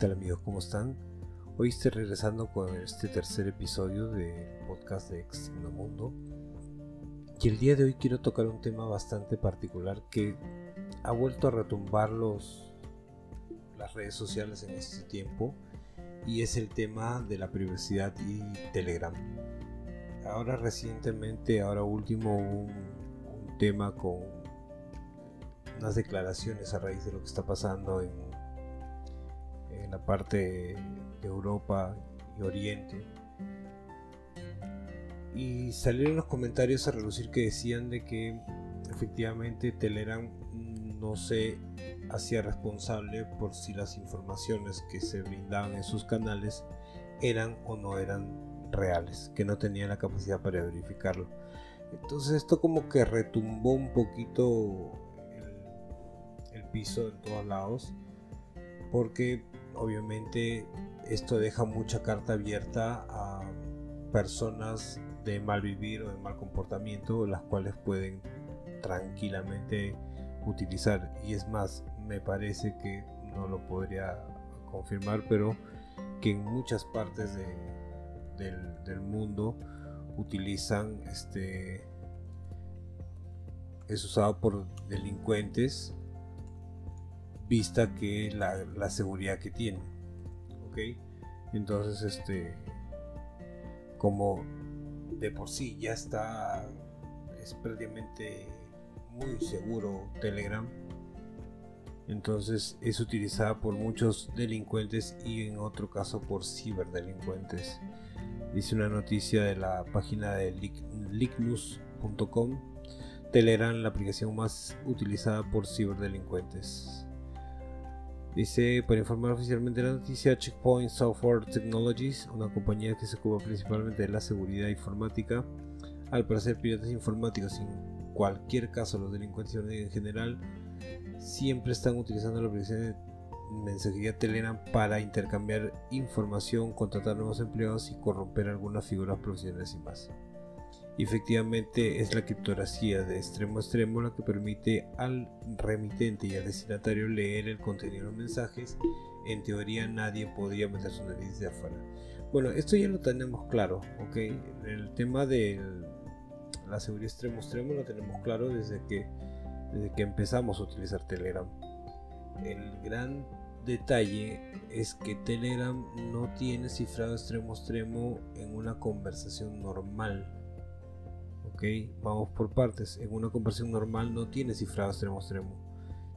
tal amigos? ¿Cómo están? Hoy estoy regresando con este tercer episodio del podcast de Extremo Mundo. Y el día de hoy quiero tocar un tema bastante particular que ha vuelto a retumbar los, las redes sociales en este tiempo y es el tema de la privacidad y Telegram. Ahora recientemente, ahora último, un, un tema con unas declaraciones a raíz de lo que está pasando en, en la parte de Europa y Oriente. Y salieron los comentarios a relucir que decían de que efectivamente Telegram no se hacía responsable por si las informaciones que se brindaban en sus canales eran o no eran reales, que no tenía la capacidad para verificarlo. Entonces esto como que retumbó un poquito el, el piso en todos lados, porque obviamente esto deja mucha carta abierta a personas de mal vivir o de mal comportamiento, las cuales pueden tranquilamente utilizar. Y es más, me parece que no lo podría confirmar, pero que en muchas partes del, mundo utilizan este es usado por delincuentes vista que la, seguridad que tiene ok entonces este como de por sí ya está es prácticamente muy seguro Telegram. Entonces es utilizada por muchos delincuentes y en otro caso por ciberdelincuentes. Dice una noticia de la página de licknews.com. Telegram, la aplicación más utilizada por ciberdelincuentes. Dice, para informar oficialmente la noticia, Checkpoint Software Technologies, una compañía que se ocupa principalmente de la seguridad informática, al parecer piratas informáticos cualquier caso los delincuentes en general siempre están utilizando la aplicación de mensajería Telegram para intercambiar información, contratar nuevos empleados y corromper algunas figuras profesionales y más. Y efectivamente es la criptografía de extremo a extremo la que permite al remitente y al destinatario leer el contenido de los mensajes. En teoría nadie podría meter su nariz de afuera. Bueno, esto ya lo tenemos claro, ¿ok? El tema del la seguridad extremo extremo lo tenemos claro desde que, desde que empezamos a utilizar Telegram. El gran detalle es que Telegram no tiene cifrado extremo extremo en una conversación normal. Vamos por partes. En una conversación normal no tiene cifrado extremo extremo.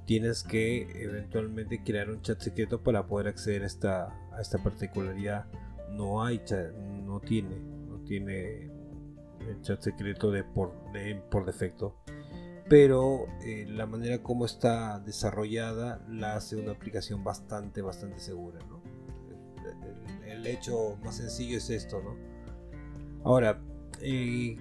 Tienes que eventualmente crear un chat secreto para poder acceder a esta, a esta particularidad. No hay chat, no tiene, no tiene el chat secreto de por, por defecto. Pero eh, la manera como está desarrollada la hace una aplicación bastante, bastante segura. El, hecho más sencillo es esto. ¿no? Ahora, eh,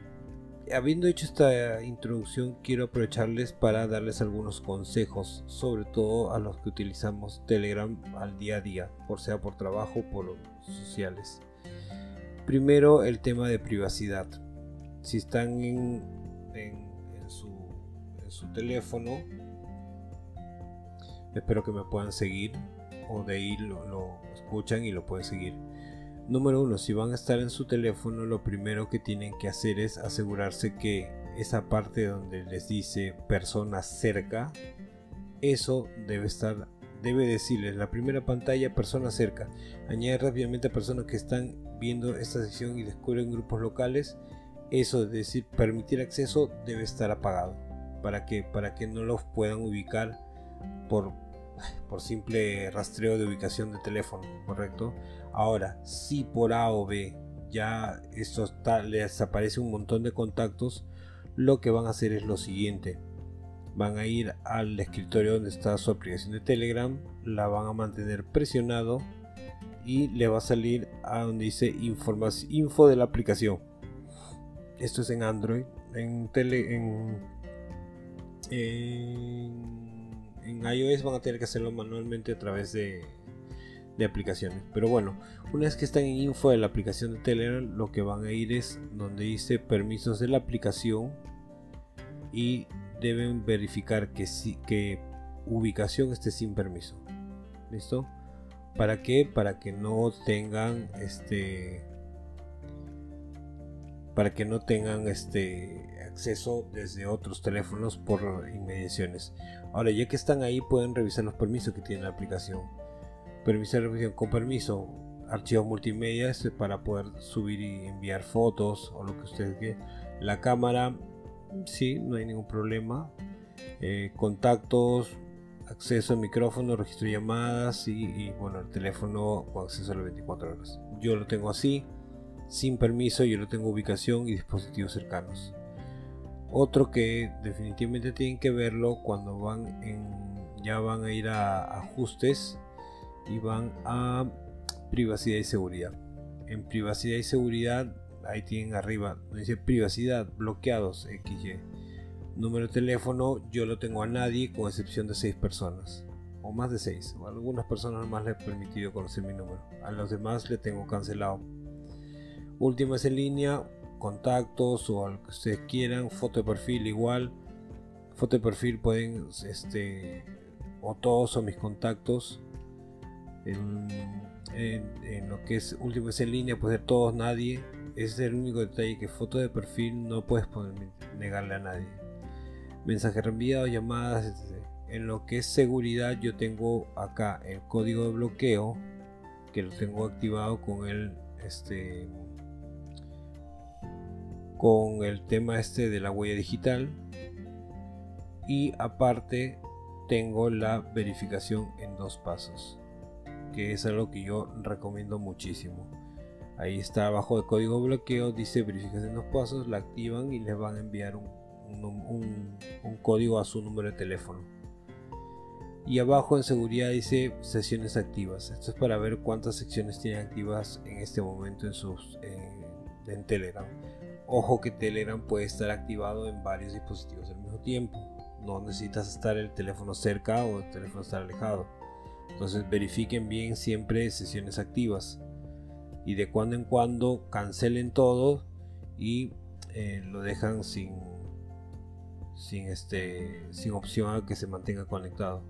habiendo hecho esta introducción, quiero aprovecharles para darles algunos consejos, sobre todo a los que utilizamos Telegram al día a día, por sea por trabajo por sociales. Primero, el tema de privacidad si están en, su, teléfono, espero que me puedan seguir o de ahí lo, escuchan y lo pueden seguir. Número uno, si van a estar en su teléfono, lo primero que tienen que hacer es asegurarse que esa parte donde les dice persona cerca, eso debe estar, debe decirles la primera pantalla persona cerca. Añade rápidamente a personas que están viendo esta sección y descubren grupos locales eso es decir, permitir acceso debe estar apagado para que, para que no los puedan ubicar por, por simple rastreo de ubicación de teléfono, ¿correcto? Ahora, si por A o B ya esto está, les aparece un montón de contactos, lo que van a hacer es lo siguiente. Van a ir al escritorio donde está su aplicación de Telegram, la van a mantener presionado y le va a salir a donde dice info de la aplicación esto es en Android. En, tele, en, iOS van a tener que hacerlo manualmente a través de, de aplicaciones. Pero bueno, una vez que están en info de la aplicación de Telegram, lo que van a ir es donde dice permisos de la aplicación y deben verificar que, si, que ubicación esté sin permiso. ¿Listo? ¿Para qué? Para que no tengan este para que no tengan este acceso desde otros teléfonos por inmediaciones. Ahora, ya que están ahí, pueden revisar los permisos que tiene la aplicación. Permiso de revisión con permiso, archivos multimedia este, para poder subir y enviar fotos o lo que ustedes quieran. La cámara, sí, no hay ningún problema. Eh, contactos, acceso al micrófono, registro de llamadas y, y, bueno, el teléfono con acceso a las 24 horas. Yo lo tengo así sin permiso, yo no tengo ubicación y dispositivos cercanos. Otro que definitivamente tienen que verlo cuando van en, ya van a ir a ajustes y van a privacidad y seguridad. En privacidad y seguridad, ahí tienen arriba, dice privacidad, bloqueados, XY. Número de teléfono, yo lo tengo a nadie con excepción de 6 personas. O más de 6. O algunas personas más le he permitido conocer mi número. A los demás le tengo cancelado últimas en línea, contactos o lo que ustedes quieran, foto de perfil igual. Foto de perfil pueden, este, o todos o mis contactos. En, lo que es últimas en línea, puede ser todos, nadie. Ese es el único detalle que foto de perfil no puedes negarle a nadie. Mensaje reenviado, llamadas, etc. En lo que es seguridad, yo tengo acá el código de bloqueo que lo tengo activado con el este con el tema este de la huella digital. Y aparte tengo la verificación en dos pasos que es algo que yo recomiendo muchísimo. Ahí está abajo el código bloqueo dice verificación en dos pasos la activan y les van a enviar un, un código a su número de teléfono. Y abajo en seguridad dice sesiones activas. Esto es para ver cuántas secciones tienen activas en este momento en sus en Telegram Ojo que Telegram puede estar activado en varios dispositivos al mismo tiempo. No necesitas estar el teléfono cerca o el teléfono estar alejado. Entonces verifiquen bien siempre sesiones activas. Y de cuando en cuando cancelen todo y eh, lo dejan sin, sin, este, sin opción a que se mantenga conectado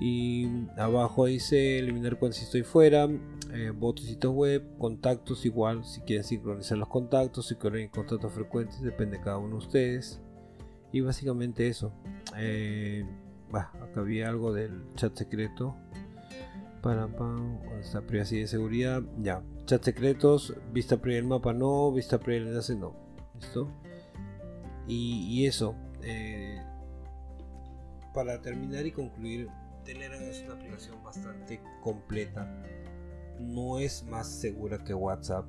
y abajo dice eliminar cuando si estoy fuera eh, sitio web contactos igual si quieren sincronizar los contactos si quieren contactos frecuentes depende de cada uno de ustedes. Y básicamente eso. Eh, acá había algo del chat secreto. Para esta privacidad y seguridad. Ya chat secretos vista previa del mapa no vista previa del enlace no. Listo y, eso eh, para terminar y concluir Telegram es una aplicación bastante completa. No es más segura que WhatsApp,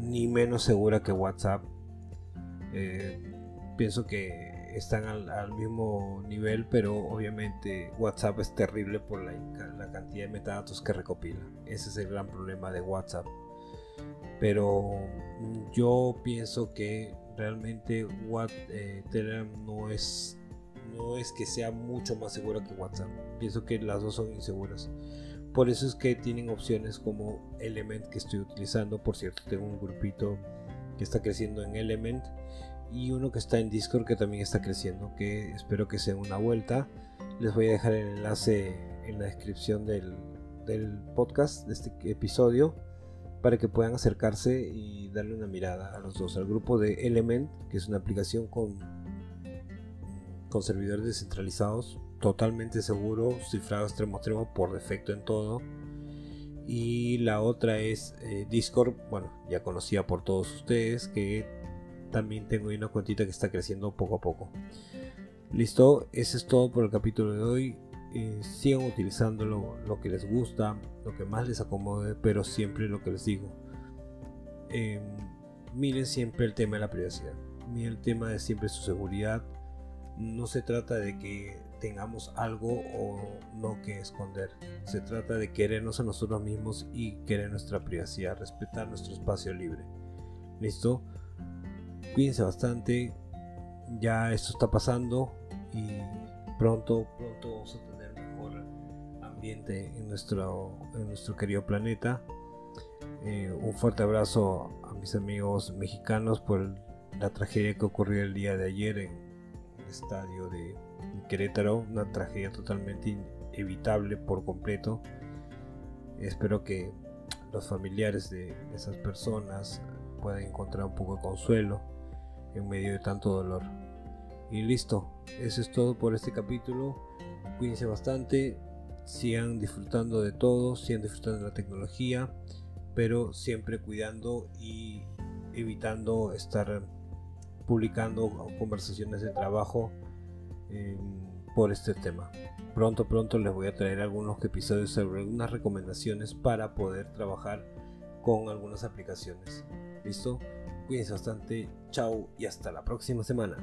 ni menos segura que WhatsApp. Eh, pienso que están al, mismo nivel, pero obviamente WhatsApp es terrible por la, cantidad de metadatos que recopila. Ese es el gran problema de WhatsApp. Pero yo pienso que realmente eh, Telegram no es no es que sea mucho más segura que WhatsApp. Pienso que las dos son inseguras. Por eso es que tienen opciones como Element que estoy utilizando. Por cierto, tengo un grupito que está creciendo en Element y uno que está en Discord que también está creciendo. Que espero que sea una vuelta. Les voy a dejar el enlace en la descripción del podcast de este episodio para que puedan acercarse y darle una mirada a los dos. Al grupo de Element, que es una aplicación con con servidores descentralizados, totalmente seguro, cifrado extremo a extremo por defecto en todo. Y la otra es eh, Discord, bueno, ya conocida por todos ustedes, que también tengo una cuentita que está creciendo poco a poco. Listo, eso es todo por el capítulo de hoy. Eh, sigan utilizando lo, que les gusta, lo que más les acomode, pero siempre lo que les digo. Em, miren siempre el tema de la privacidad. Miren el tema de siempre su seguridad no se trata de que tengamos algo o no que esconder. Se trata de querernos a nosotros mismos y querer nuestra privacidad, respetar nuestro espacio libre. ¿Listo? Cuídense bastante. Ya esto está pasando y pronto, pronto vamos a tener mejor ambiente en nuestro, en nuestro querido planeta. Eh, un fuerte abrazo a mis amigos mexicanos por la tragedia que ocurrió el día de ayer en estadio de Querétaro, una tragedia totalmente inevitable por completo. Espero que los familiares de esas personas puedan encontrar un poco de consuelo en medio de tanto dolor. Y listo, eso es todo por este capítulo. Cuídense bastante, sigan disfrutando de todo, sigan disfrutando de la tecnología, pero siempre cuidando y evitando estar publicando conversaciones de trabajo eh, por este tema. Pronto, pronto les voy a traer algunos episodios sobre algunas recomendaciones para poder trabajar con algunas aplicaciones. ¿Listo? Cuídense bastante. Chao y hasta la próxima semana.